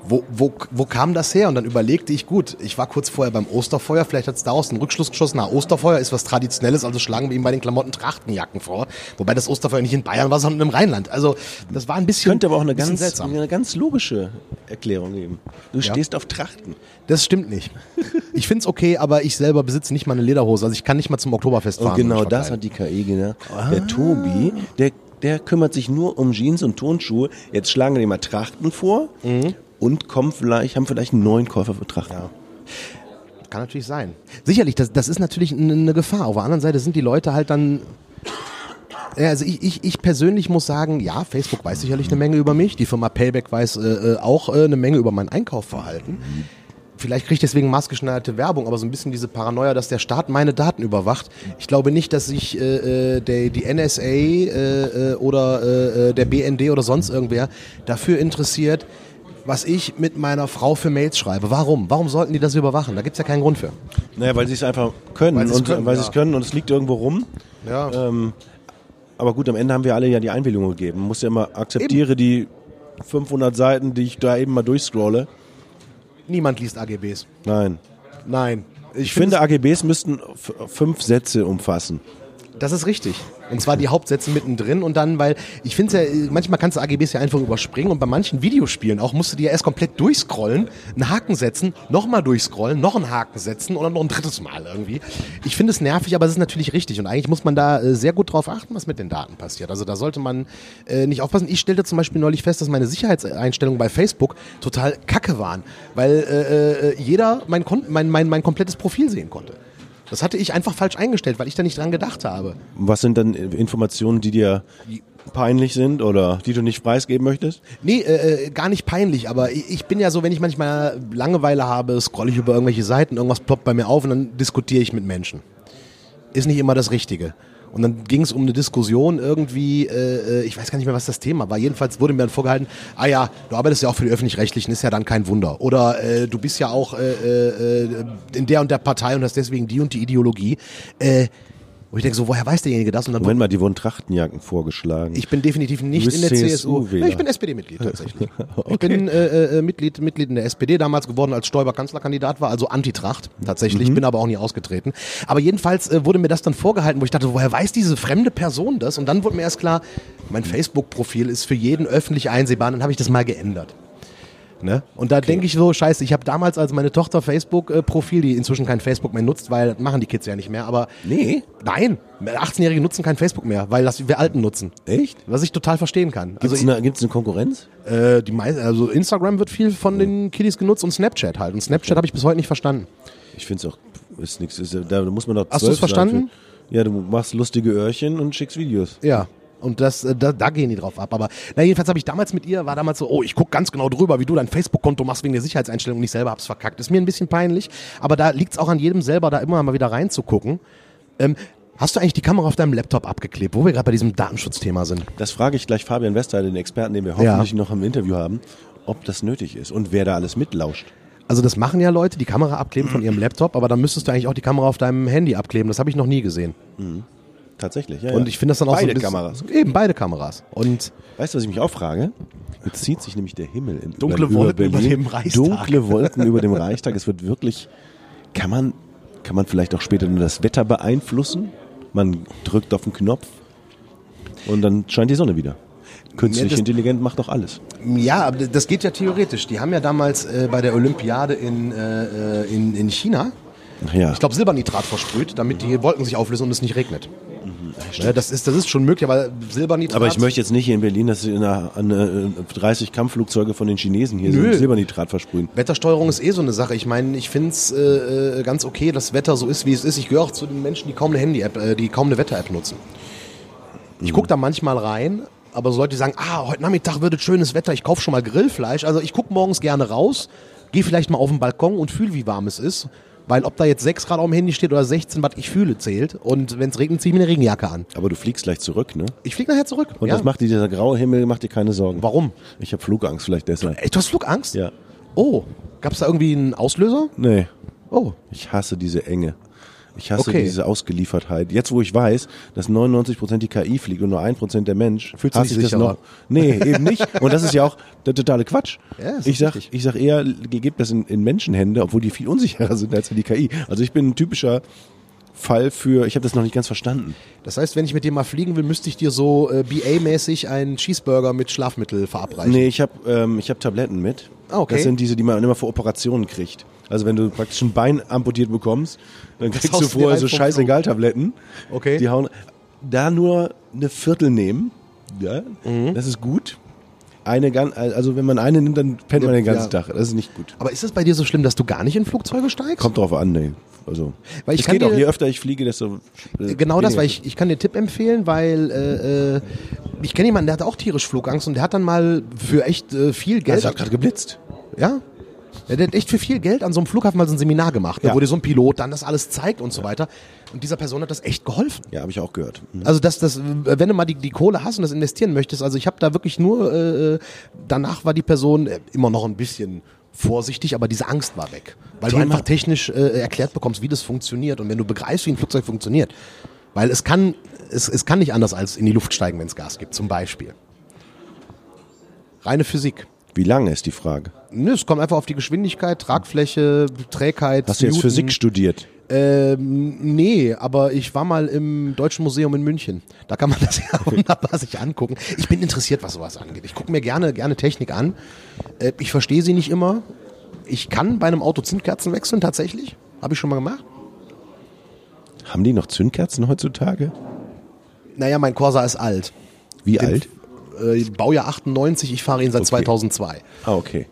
wo, wo, wo kam das her? Und dann überlegte ich, gut, ich war kurz vorher beim Osterfeuer, vielleicht hat es daraus einen Rückschluss geschossen, na, Osterfeuer ist was Traditionelles, also schlagen wir ihm bei den Klamotten Trachtenjacken vor. Wobei das Osterfeuer nicht in Bayern war, sondern im Rheinland. Also das war ein bisschen, Könnte aber auch eine ganz, seltsam. eine ganz logische Erklärung geben. Du stehst auf Trachten. Das stimmt nicht. Ich find's okay, aber ich selber besitze nicht mal eine Lederhose. Also ich kann nicht mal zum Oktoberfest fahren. Und genau das hat die KI gedacht. Der Tobi, der, der kümmert sich nur um Jeans und Turnschuhe. Jetzt schlagen wir dir mal Trachten vor und kommen vielleicht, haben vielleicht einen neuen Käufer für Trachten. Kann natürlich sein. Sicherlich, das, das ist natürlich eine Gefahr. Auf der anderen Seite sind die Leute halt dann. Ja, also ich, ich, ich persönlich muss sagen, ja, Facebook weiß sicherlich eine Menge über mich. Die Firma Payback weiß äh, äh, auch äh, eine Menge über mein Einkaufverhalten. vielleicht kriege ich deswegen maßgeschneiderte Werbung, aber so ein bisschen diese Paranoia, dass der Staat meine Daten überwacht. Ich glaube nicht, dass sich äh, äh der, die NSA äh, äh, oder äh, der BND oder sonst irgendwer dafür interessiert, was ich mit meiner Frau für Mails schreibe. Warum? Warum sollten die das überwachen? Da gibt es ja keinen Grund für. Naja, weil sie es einfach können Weil sie es und können, weil sie ja. es können und es liegt irgendwo rum. Ja. Ähm, aber gut, am Ende haben wir alle ja die Einwilligung gegeben. Man muss ja immer akzeptiere die 500 Seiten, die ich da eben mal durchscrolle. Niemand liest AGBs. Nein. Nein. Ich finde, AGBs müssten fünf Sätze umfassen. Das ist richtig. Und zwar die Hauptsätze mittendrin und dann, weil ich finde ja, manchmal kannst du AGBs ja einfach überspringen und bei manchen Videospielen auch musst du dir erst komplett durchscrollen, einen Haken setzen, nochmal durchscrollen, noch einen Haken setzen oder noch ein drittes Mal irgendwie. Ich finde es nervig, aber es ist natürlich richtig und eigentlich muss man da äh, sehr gut drauf achten, was mit den Daten passiert. Also da sollte man äh, nicht aufpassen. Ich stellte zum Beispiel neulich fest, dass meine Sicherheitseinstellungen bei Facebook total kacke waren, weil äh, äh, jeder mein, mein, mein, mein komplettes Profil sehen konnte. Das hatte ich einfach falsch eingestellt, weil ich da nicht dran gedacht habe. Was sind dann Informationen, die dir peinlich sind oder die du nicht preisgeben möchtest? Nee, äh, äh, gar nicht peinlich, aber ich, ich bin ja so, wenn ich manchmal Langeweile habe, scrolle ich über irgendwelche Seiten, irgendwas ploppt bei mir auf und dann diskutiere ich mit Menschen. Ist nicht immer das Richtige. Und dann ging es um eine Diskussion irgendwie, äh, äh, ich weiß gar nicht mehr, was das Thema war. Jedenfalls wurde mir dann vorgehalten, ah ja, du arbeitest ja auch für die Öffentlich-Rechtlichen, ist ja dann kein Wunder. Oder äh, du bist ja auch äh, äh, in der und der Partei und hast deswegen die und die Ideologie. Äh, und ich denke so, woher weiß derjenige das? Und dann Moment mal, die wurden Trachtenjacken vorgeschlagen. ich bin definitiv nicht in der CSU. Ja, ich bin SPD-Mitglied tatsächlich. Ich bin äh, äh, Mitglied, Mitglied in der SPD damals geworden, als Stoiber Kanzlerkandidat war, also Antitracht tatsächlich. Bin aber auch nie ausgetreten. Aber jedenfalls äh, wurde mir das dann vorgehalten, wo ich dachte, woher weiß diese fremde Person das? Und dann wurde mir erst klar, mein Facebook-Profil ist für jeden öffentlich einsehbar. Und dann habe ich das mal geändert. Ne? Und da denke ich so, scheiße, ich habe damals als meine Tochter Facebook-Profil, die inzwischen kein Facebook mehr nutzt, weil das machen die Kids ja nicht mehr, aber nee, nein, 18-Jährige nutzen kein Facebook mehr, weil das wir Alten nutzen. echt? Was ich total verstehen kann. Gibt es Also eine, gibt's eine Konkurrenz? äh, die also Instagram wird viel von den Kiddies genutzt und Snapchat halt. Und Snapchat habe ich bis heute nicht verstanden. Ich finde es auch, ist nichts. Da muss man doch Hast zwölf sein verstanden? Ja, du machst lustige Öhrchen und schickst Videos. Ja. Und das, äh, da, da gehen die drauf ab. Aber na, jedenfalls habe ich damals mit ihr, war damals so, oh, ich guck ganz genau drüber, wie du dein Facebook-Konto machst wegen der Sicherheitseinstellung und ich selber hab's verkackt. Ist mir ein bisschen peinlich, aber da liegt's auch an jedem selber, da immer mal wieder reinzugucken. Ähm, hast du eigentlich die Kamera auf deinem Laptop abgeklebt, wo wir gerade bei diesem Datenschutzthema sind? Das frage ich gleich Fabian Wester, den Experten, den wir hoffentlich noch im Interview haben, ob das nötig ist und wer da alles mitlauscht. Also das machen ja Leute, die Kamera abkleben von ihrem Laptop, aber dann müsstest du eigentlich auch die Kamera auf deinem Handy abkleben. Das habe ich noch nie gesehen. Tatsächlich, ja. Und ich finde das dann auch so Beide ein bisschen, Kameras. Eben, beide Kameras. Und Weißt du, was ich mich auch frage? Jetzt zieht sich nämlich der Himmel in, Dunkle über, Wolken über Berlin. dem Reichstag. Dunkle Wolken über dem Reichstag. Es wird wirklich. Kann man, kann man vielleicht auch später nur das Wetter beeinflussen? Man drückt auf den Knopf und dann scheint die Sonne wieder. Künstlich Ja, intelligent macht doch alles. Ja, aber das geht ja theoretisch. Die haben ja damals äh, bei der Olympiade in, äh, äh, in, in China, ja. ich glaube, Silbernitrat versprüht, damit die Wolken sich auflösen und es nicht regnet. Ja, das, ist, das ist schon möglich, aber Silbernitrat. aber ich möchte jetzt nicht hier in Berlin, dass in einer, an, äh, 30 Kampfflugzeuge von den Chinesen hier Nö. ein Silbernitrat versprühen. Wettersteuerung ist eh so eine Sache. Ich meine, ich finde es äh, äh, ganz okay, dass Wetter so ist, wie es ist. Ich gehöre auch zu den Menschen, die kaum eine Handy-App, äh, die kaum eine Wetter-App nutzen. Ich gucke da manchmal rein, aber so Leute, die sagen, ah, heute Nachmittag wird es schönes Wetter, ich kaufe schon mal Grillfleisch. Also ich gucke morgens gerne raus, gehe vielleicht mal auf den Balkon und fühle, wie warm es ist. Weil ob da jetzt 6 Grad auf dem Handy steht oder 16, was ich fühle, zählt. Und wenn es regnet, ziehe ich mir eine Regenjacke an. Aber du fliegst gleich zurück, ne? Ich fliege nachher zurück. Und ja. das macht dir, dieser graue Himmel, macht dir keine Sorgen. Warum? Ich habe Flugangst vielleicht deshalb. Ey, du hast Flugangst? Ja. Oh, gab es da irgendwie einen Auslöser? Nee. Oh, Ich hasse diese Enge. Ich hasse Okay. diese Ausgeliefertheit. Jetzt, wo ich weiß, dass 99% die KI fliegt und nur 1% der Mensch, Fühlst du hasse dich ich das noch. Nee, eben nicht. Und das ist ja auch der totale Quatsch. Ja, ich, sag, richtig. ich sag eher, gebt das in, in Menschenhände, obwohl die viel unsicherer sind als die KI. Also ich bin ein typischer Fall für, ich habe das noch nicht ganz verstanden. Das heißt, wenn ich mit dir mal fliegen will, müsste ich dir so äh, BA-mäßig einen Cheeseburger mit Schlafmittel verabreichen. Nee, ich habe ähm, ich hab Tabletten mit. Ah, okay. Das sind diese, die man immer für Operationen kriegt. Also wenn du praktisch ein Bein amputiert bekommst, dann kriegst du vorher so vom scheißegal-Tabletten. Okay. Die hauen, da nur eine Viertel nehmen, ja, Mhm. das ist gut. Eine gan- also wenn man eine nimmt, dann pennt man den ganzen Ja. Tag. Das ist nicht gut. Aber ist es bei dir so schlimm, dass du gar nicht in Flugzeuge steigst? Kommt drauf an, nee. Also, Weil ich es kann geht auch, dir- je öfter ich fliege, desto äh, Genau das, weil ich, ich kann dir einen Tipp empfehlen, weil äh, äh, ich kenne jemanden, der hat auch tierisch Flugangst und der hat dann mal für echt äh, viel Geld. Also, hat gerade geblitzt. ja? Ja, der hat echt für viel Geld an so einem Flughafen mal so ein Seminar gemacht, ne, Ja. wo dir so ein Pilot dann das alles zeigt und so weiter. Und dieser Person hat das echt geholfen. Ja, habe ich auch gehört. Mhm. Also das, das, wenn du mal die, die Kohle hast und das investieren möchtest, also ich habe da wirklich nur, äh, danach war die Person äh, immer noch ein bisschen vorsichtig, aber diese Angst war weg. Weil du Thema- einfach technisch äh, erklärt bekommst, wie das funktioniert und wenn du begreifst, wie ein Flugzeug funktioniert. Weil es kann, es, es kann nicht anders als in die Luft steigen, wenn es Gas gibt, zum Beispiel. Reine Physik. Wie lange ist die Frage? Nö, es kommt einfach auf die Geschwindigkeit, Tragfläche, Trägheit. Hast du jetzt Newton. Physik studiert? Ähm, nee, aber ich war mal im Deutschen Museum in München. Da kann man das ja wunderbar sich angucken. Ich bin interessiert, was sowas angeht. Ich gucke mir gerne, gerne Technik an. Äh, ich verstehe sie nicht immer. Ich kann bei einem Auto Zündkerzen wechseln, tatsächlich. Habe ich schon mal gemacht. Haben die noch Zündkerzen heutzutage? Naja, mein Corsa ist alt. Wie Den- alt? Äh, Baujahr 98, ich fahre ihn seit 2002. Ah, okay.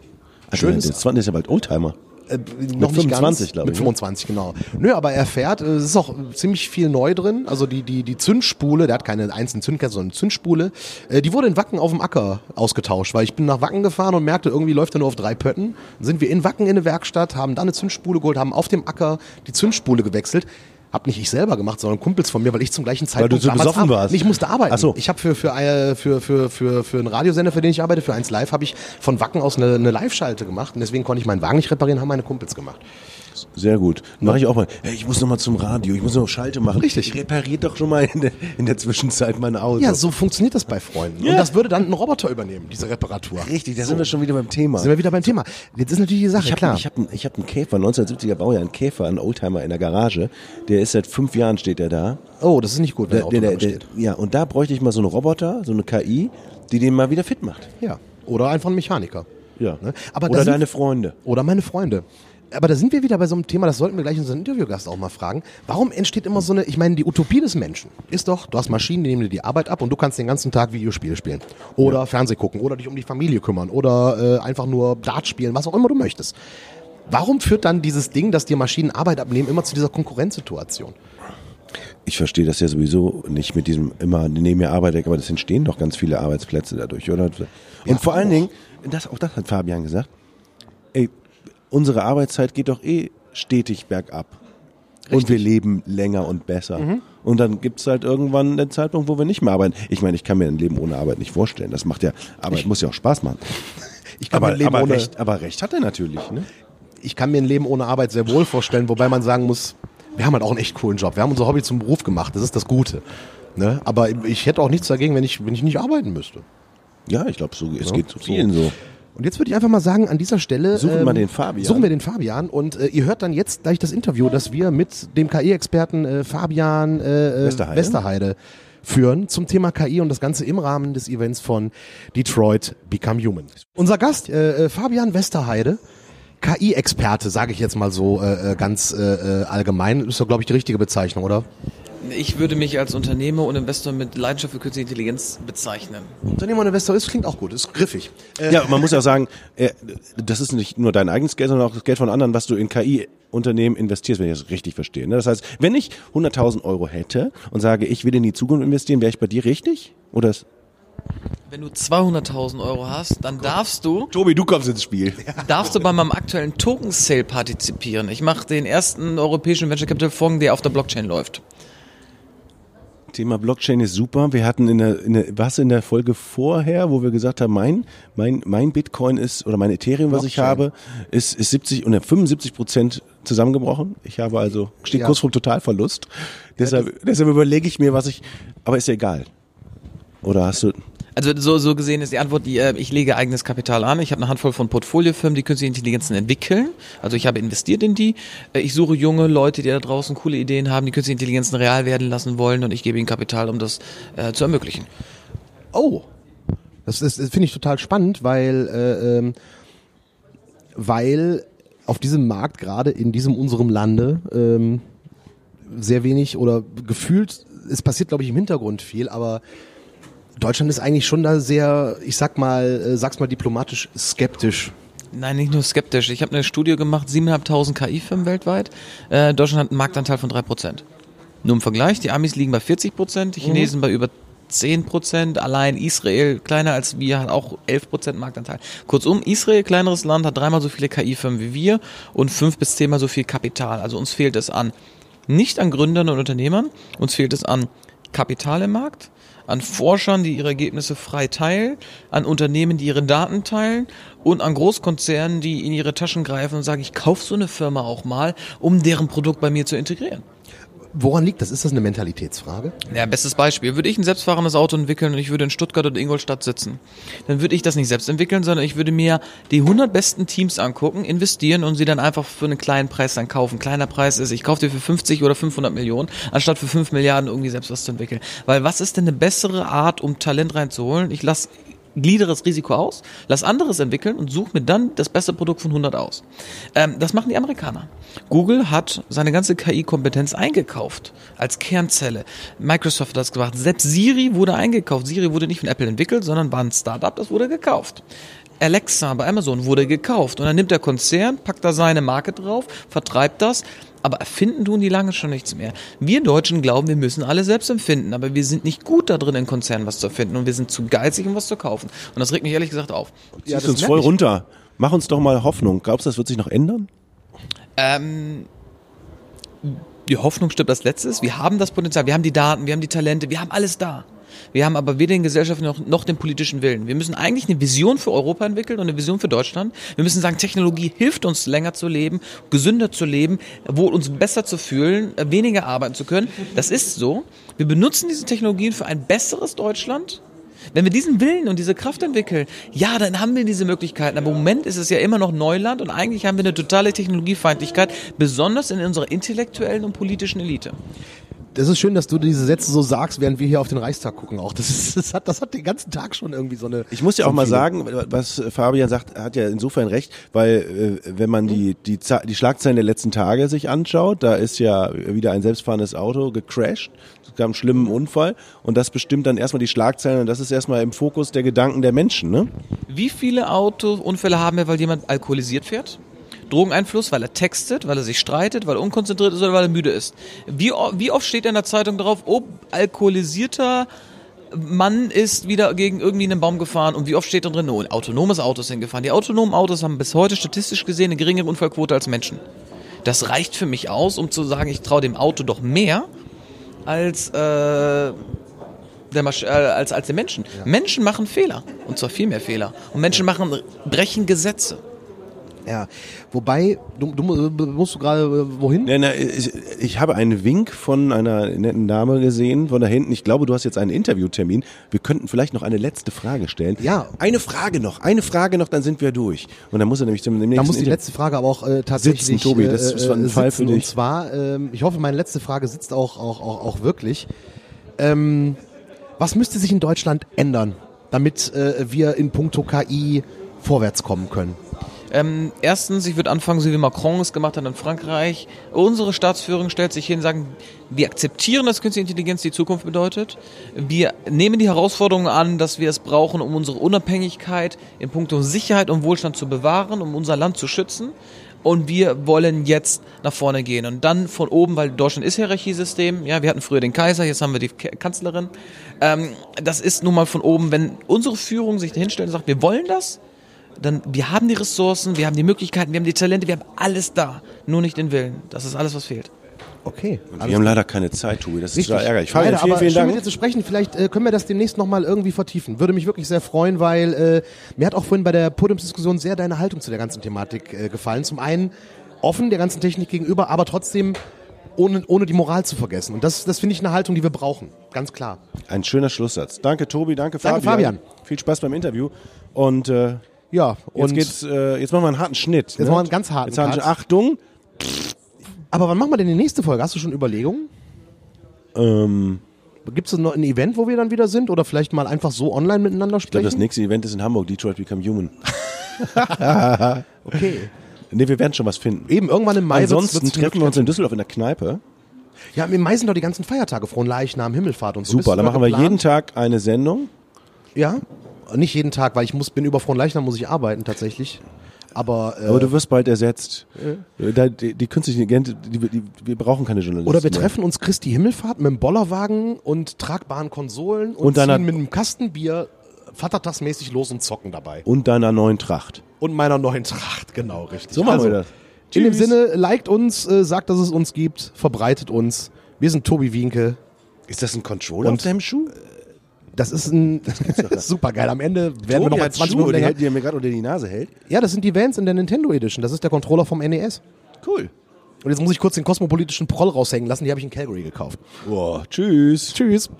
Schön Schön ist- ist, das ist ja bald Oldtimer. Äh, noch nicht 25, ganz. glaub Mit ich, ne? 25, genau. Nö, aber er fährt, äh, es ist auch ziemlich viel neu drin. Also die, die, die Zündspule, der hat keine einzelnen Zündkerzen, sondern eine Zündspule, äh, die wurde in Wacken auf dem Acker ausgetauscht, weil ich bin nach Wacken gefahren und merkte, irgendwie läuft er nur auf drei Pötten. Dann sind wir in Wacken in eine Werkstatt, haben da eine Zündspule geholt, haben auf dem Acker die Zündspule gewechselt. Hab nicht ich selber gemacht, sondern Kumpels von mir, weil ich zum gleichen Zeitpunkt du so besoffen ar- warst. Ich musste arbeiten. Ach so. Ich habe für, für, äh, für, für, für, für einen Radiosender, für den ich arbeite, für 1 Live, habe ich von Wacken aus eine, eine Live-Schalte gemacht und deswegen konnte ich meinen Wagen nicht reparieren, haben meine Kumpels gemacht. Sehr gut. Mache ich auch mal. Hey, ich muss noch mal zum Radio, ich muss noch Schalte machen. Richtig. Repariert doch schon mal in der, in der Zwischenzeit mein Auto. Ja, so funktioniert das bei Freunden. Ja. Und das würde dann ein Roboter übernehmen, diese Reparatur. Richtig, da sind wir schon wieder beim Thema. Sind wir wieder beim Thema. Jetzt ist natürlich die Sache, Ich habe klar. ich hab, einen- ich hab einen Käfer, 1970er Baujahr, einen Käfer, einen Oldtimer in der Garage. Der ist seit fünf Jahren steht der da. oh, das ist nicht gut, wenn Der, der, der, der, steht. ja, und da bräuchte ich mal so einen Roboter, so eine KI, die den mal wieder fit macht. Ja. Oder einfach ein Mechaniker. Ja. Ne? Oder deine Freunde. Oder meine Freunde. Aber da sind wir wieder bei so einem Thema, das sollten wir gleich unseren Interviewgast auch mal fragen. Warum entsteht immer so eine, ich meine, die Utopie des Menschen ist doch, du hast Maschinen, die nehmen dir die Arbeit ab und du kannst den ganzen Tag Videospiele spielen. Oder Fernseh gucken oder dich um die Familie kümmern oder äh, einfach nur Dart spielen, was auch immer du möchtest. Warum führt dann dieses Ding, dass dir Maschinen Arbeit abnehmen, immer zu dieser Konkurrenzsituation? Ich verstehe das ja sowieso nicht mit diesem immer, die nehmen mir Arbeit weg, aber es entstehen doch ganz viele Arbeitsplätze dadurch, oder? Und Ja, vor allen. Dingen, das, auch das hat Fabian gesagt, unsere Arbeitszeit geht doch eh stetig bergab. Und wir leben länger und besser. Mhm. Und dann gibt's halt irgendwann den Zeitpunkt, wo wir nicht mehr arbeiten. Ich meine, ich kann mir ein Leben ohne Arbeit nicht vorstellen. Das macht ja, Arbeit muss ja auch Spaß machen. Ich kann, Aber, mir, ein Leben aber, ohne, recht, aber recht hat er natürlich. Ne? ich kann mir ein Leben ohne Arbeit sehr wohl vorstellen, wobei man sagen muss, wir haben halt auch einen echt coolen Job. Wir haben unser Hobby zum Beruf gemacht, das ist das Gute. Ne? Aber ich hätte auch nichts dagegen, wenn ich, wenn ich nicht arbeiten müsste. Ja, ich glaube, so, es Ja, geht zu so. vielen so. Und jetzt würde ich einfach mal sagen, an dieser Stelle ähm, Suchen wir den Fabian. Suchen wir den Fabian und äh, ihr hört dann jetzt gleich das Interview, das wir mit dem KI-Experten äh, Fabian äh, äh, Westerheide. Westerheide führen zum Thema KI und das Ganze im Rahmen des Events von Detroit Become Human. Unser Gast, äh, äh, Fabian Westerheide, KI-Experte, sage ich jetzt mal so äh, äh, ganz äh, allgemein, ist doch, glaube ich, die richtige Bezeichnung, oder? Ich würde mich als Unternehmer und Investor mit Leidenschaft für künstliche Intelligenz bezeichnen. Unternehmer und Investor ist, klingt auch gut, ist griffig. Äh, Ja, man muss ja auch sagen, äh, das ist nicht nur dein eigenes Geld, sondern auch das Geld von anderen, was du in KI-Unternehmen investierst, wenn ich das richtig verstehe. ne? Das heißt, wenn ich 100.000 Euro hätte und sage, ich will in die Zukunft investieren, wäre ich bei dir richtig? Oder ist Wenn du 200.000 Euro hast, dann darfst du, Tobi, du kommst ins Spiel. darfst du bei meinem aktuellen Token Sale partizipieren. Ich mache den ersten europäischen Venture Capital Fonds, der auf der Blockchain läuft. Thema Blockchain ist super. Wir hatten in der, in der was in der Folge vorher, wo wir gesagt haben, mein, mein, mein Bitcoin ist, oder mein Ethereum, was ich Blockchain. habe, ist, ist 70 und 75 Prozent zusammengebrochen. Ich habe also, steht Ja. kurz vor Totalverlust. Deshalb, deshalb überlege ich mir, was ich, aber ist ja egal. Oder hast du, Also so, so gesehen ist die Antwort, die, äh, ich lege eigenes Kapital an. Ich habe eine Handvoll von Portfoliofirmen, die künstliche Intelligenzen entwickeln. Also ich habe investiert in die. Äh, Ich suche junge Leute, die da draußen coole Ideen haben, die künstliche Intelligenzen real werden lassen wollen und ich gebe ihnen Kapital, um das äh, zu ermöglichen. Oh, das, ist- das finde ich total spannend, weil, äh, ähm, weil auf diesem Markt, gerade in diesem unserem Lande, ähm, sehr wenig oder gefühlt, es passiert glaube ich im Hintergrund viel, aber Deutschland ist eigentlich schon da sehr, ich sag mal, äh, sag's mal diplomatisch, skeptisch. Nein, nicht nur skeptisch. Ich habe eine Studie gemacht, 7.500 KI-Firmen weltweit. Äh, Deutschland hat einen Marktanteil von 3%. Nur im Vergleich, die Amis liegen bei 40%, die Chinesen bei über 10 Prozent. Allein Israel, kleiner als wir, hat auch 11 Prozent Marktanteil. Kurzum, Israel, kleineres Land, hat dreimal so viele KI-Firmen wie wir und fünf bis zehnmal so viel Kapital. Also uns fehlt es an, nicht an Gründern und Unternehmern, uns fehlt es an Kapital im Markt, an Forschern, die ihre Ergebnisse frei teilen, an Unternehmen, die ihre Daten teilen und an Großkonzernen, die in ihre Taschen greifen und sagen, ich kaufe so eine Firma auch mal, um deren Produkt bei mir zu integrieren. Woran liegt das? Ist das eine Mentalitätsfrage? Ja, bestes Beispiel. Würde ich ein selbstfahrendes Auto entwickeln und ich würde in Stuttgart oder Ingolstadt sitzen, dann würde ich das nicht selbst entwickeln, sondern ich würde mir die 100 besten Teams angucken, investieren und sie dann einfach für einen kleinen Preis dann kaufen. Kleiner Preis ist, ich kaufe dir für 50 oder 500 Millionen, anstatt für 5 Milliarden irgendwie selbst was zu entwickeln. Weil was ist denn eine bessere Art, um Talent reinzuholen? Ich lasse gliedere das Risiko aus, lass anderes entwickeln und suche mir dann das beste Produkt von 100 aus. Ähm, das machen die Amerikaner. Google hat seine ganze KI-Kompetenz eingekauft als Kernzelle. Microsoft hat das gemacht. Selbst Siri wurde eingekauft. Siri wurde nicht von Apple entwickelt, sondern war ein Startup, das wurde gekauft. Alexa bei Amazon wurde gekauft und dann nimmt der Konzern, packt da seine Marke drauf, vertreibt das, aber erfinden tun die lange schon nichts mehr. Wir Deutschen glauben, wir müssen alle selbst empfinden, aber wir sind nicht gut da drin, in Konzernen was zu erfinden und wir sind zu geizig, um was zu kaufen. Und das regt mich ehrlich gesagt auf. Ja, Ziehst uns voll ich. runter. Mach uns doch mal Hoffnung. Glaubst du, das wird sich noch ändern? Ähm, die Hoffnung stirbt als letztes. Wir haben das Potenzial, wir haben die Daten, wir haben die Talente, wir haben alles da. Wir haben aber weder den gesellschaftlichen noch, noch den politischen Willen. Wir müssen eigentlich eine Vision für Europa entwickeln und eine Vision für Deutschland. Wir müssen sagen, Technologie hilft uns länger zu leben, gesünder zu leben, wohl uns besser zu fühlen, weniger arbeiten zu können. Das ist so. Wir benutzen diese Technologien für ein besseres Deutschland. Wenn wir diesen Willen und diese Kraft entwickeln, ja, dann haben wir diese Möglichkeiten. Aber im Moment ist es ja immer noch Neuland und eigentlich haben wir eine totale Technologiefeindlichkeit, besonders in unserer intellektuellen und politischen Elite das ist schön, dass du diese Sätze so sagst, während wir hier auf den Reichstag gucken auch. Das, ist, das, hat, das hat den ganzen Tag schon irgendwie so eine. Ich muss ja auch mal sagen, was Fabian sagt, hat ja insofern recht, weil äh, wenn man die, die, die Schlagzeilen der letzten Tage sich anschaut, da ist ja wieder ein selbstfahrendes Auto gecrashed. Gab einen schlimmen Unfall und das bestimmt dann erstmal die Schlagzeilen und das ist erstmal im Fokus der Gedanken der Menschen. Ne? Wie viele Autounfälle haben wir, weil jemand alkoholisiert fährt? Drogeneinfluss, weil er textet, weil er sich streitet, weil er unkonzentriert ist oder weil er müde ist. Wie, wie oft steht in der Zeitung drauf, ob alkoholisierter Mann ist wieder gegen irgendwie einen Baum gefahren und wie oft steht da drin, oh, autonomes Autos sind gefahren. Die autonomen Autos haben bis heute statistisch gesehen eine geringere Unfallquote als Menschen. Das reicht für mich aus, um zu sagen, ich traue dem Auto doch mehr als äh, der Masch äh, als als den Menschen. Ja. Menschen machen Fehler und zwar viel mehr Fehler und Menschen machen brechen Gesetze. Ja, wobei, du, du musst du gerade äh, wohin? Nein, nein, ich, ich, habe einen Wink von einer netten Dame gesehen, von da hinten. Ich glaube, du hast jetzt einen Interviewtermin. Wir könnten vielleicht noch eine letzte Frage stellen. Ja. Eine Frage noch, eine Frage noch, dann sind wir durch. Und dann muss er nämlich zum nächsten Da muss die letzte Frage aber auch äh, tatsächlich sitzen, Tobi, das ist äh, ein Fall für dich. Und zwar, äh, ich hoffe, meine letzte Frage sitzt auch, auch, auch, auch wirklich. Ähm, was müsste sich in Deutschland ändern, damit äh, wir in puncto KI vorwärts kommen können? Ähm, erstens, ich würde anfangen, so wie Macron es gemacht hat in Frankreich. Unsere Staatsführung stellt sich hin und sagen, wir akzeptieren, dass künstliche Intelligenz die Zukunft bedeutet. Wir nehmen die Herausforderungen an, dass wir es brauchen, um unsere Unabhängigkeit in puncto Sicherheit und Wohlstand zu bewahren, um unser Land zu schützen. Und wir wollen jetzt nach vorne gehen. Und dann von oben, weil Deutschland ist Hierarchiesystem. Ja, wir hatten früher den Kaiser, jetzt haben wir die Kanzlerin. Ähm, das ist nun mal von oben, wenn unsere Führung sich dahinstellt und sagt, wir wollen das, dann wir haben die Ressourcen, wir haben die Möglichkeiten, wir haben die Talente, wir haben alles da, nur nicht den Willen. Das ist alles, was fehlt. Okay. Und wir haben leider keine Zeit, Tobi. Das ist total ärgerlich. Leider, vielen, vielen Dank. mit dir zu sprechen. Vielleicht äh, können wir das demnächst nochmal irgendwie vertiefen. Würde mich wirklich sehr freuen, weil äh, mir hat auch vorhin bei der Podiumsdiskussion sehr deine Haltung zu der ganzen Thematik äh, gefallen. Zum einen offen der ganzen Technik gegenüber, aber trotzdem ohne, ohne die Moral zu vergessen. Und das, das finde ich eine Haltung, die wir brauchen. Ganz klar. Ein schöner Schlusssatz. Danke, Tobi. Danke, Fabian. Danke, Fabian. Viel Spaß beim Interview. Und äh, ja, und jetzt, geht's, äh, jetzt machen wir einen harten Schnitt. Jetzt ne? machen wir einen ganz harten jetzt Cut. Jetzt Achtung. Aber wann machen wir denn die nächste Folge? Hast du schon Überlegungen? Ähm. Gibt es noch ein Event, wo wir dann wieder sind? Oder vielleicht mal einfach so online miteinander sprechen? Ich glaube, das nächste Event ist in Hamburg, Detroit Become Human. okay. Nee, wir werden schon was finden. Eben, irgendwann im Mai Ansonsten wird's, treffen wir uns in Düsseldorf in der Kneipe. Ja, im Mai sind doch die ganzen Feiertage, Frohen Leichnam, Himmelfahrt und so. Super, dann machen geplant? wir jeden Tag eine Sendung. Ja? Nicht jeden Tag, weil ich muss, bin über Leichnam, muss ich arbeiten tatsächlich. Aber, äh, Aber du wirst bald ersetzt. Äh, Da, die, die künstliche Intelligenz, die, die, wir brauchen keine Journalisten. oder wir mehr. treffen uns Christi Himmelfahrt mit einem Bollerwagen und tragbaren Konsolen und, Und deiner- ziehen mit einem Kastenbier vatertagsmäßig los und zocken dabei. Und deiner neuen Tracht. Und meiner neuen Tracht, genau, richtig. So machen also, wir das. In dem Tschüss. Sinne, liked uns, äh, sagt, dass es uns gibt, verbreitet uns. Wir sind Tobi Wienke. Ist das ein Controller Und- auf deinem Schuh? Das ist ein super geil. Am Ende werden wir noch mal hat 20 Schuhe, Minuten die, länger. die er mir gerade unter die Nase hält. Ja, das sind die Vans in der Nintendo Edition. Das ist der Controller vom NES. Cool. Und jetzt muss ich kurz den kosmopolitischen Proll raushängen lassen. Die habe ich in Calgary gekauft. Boah, tschüss. Tschüss.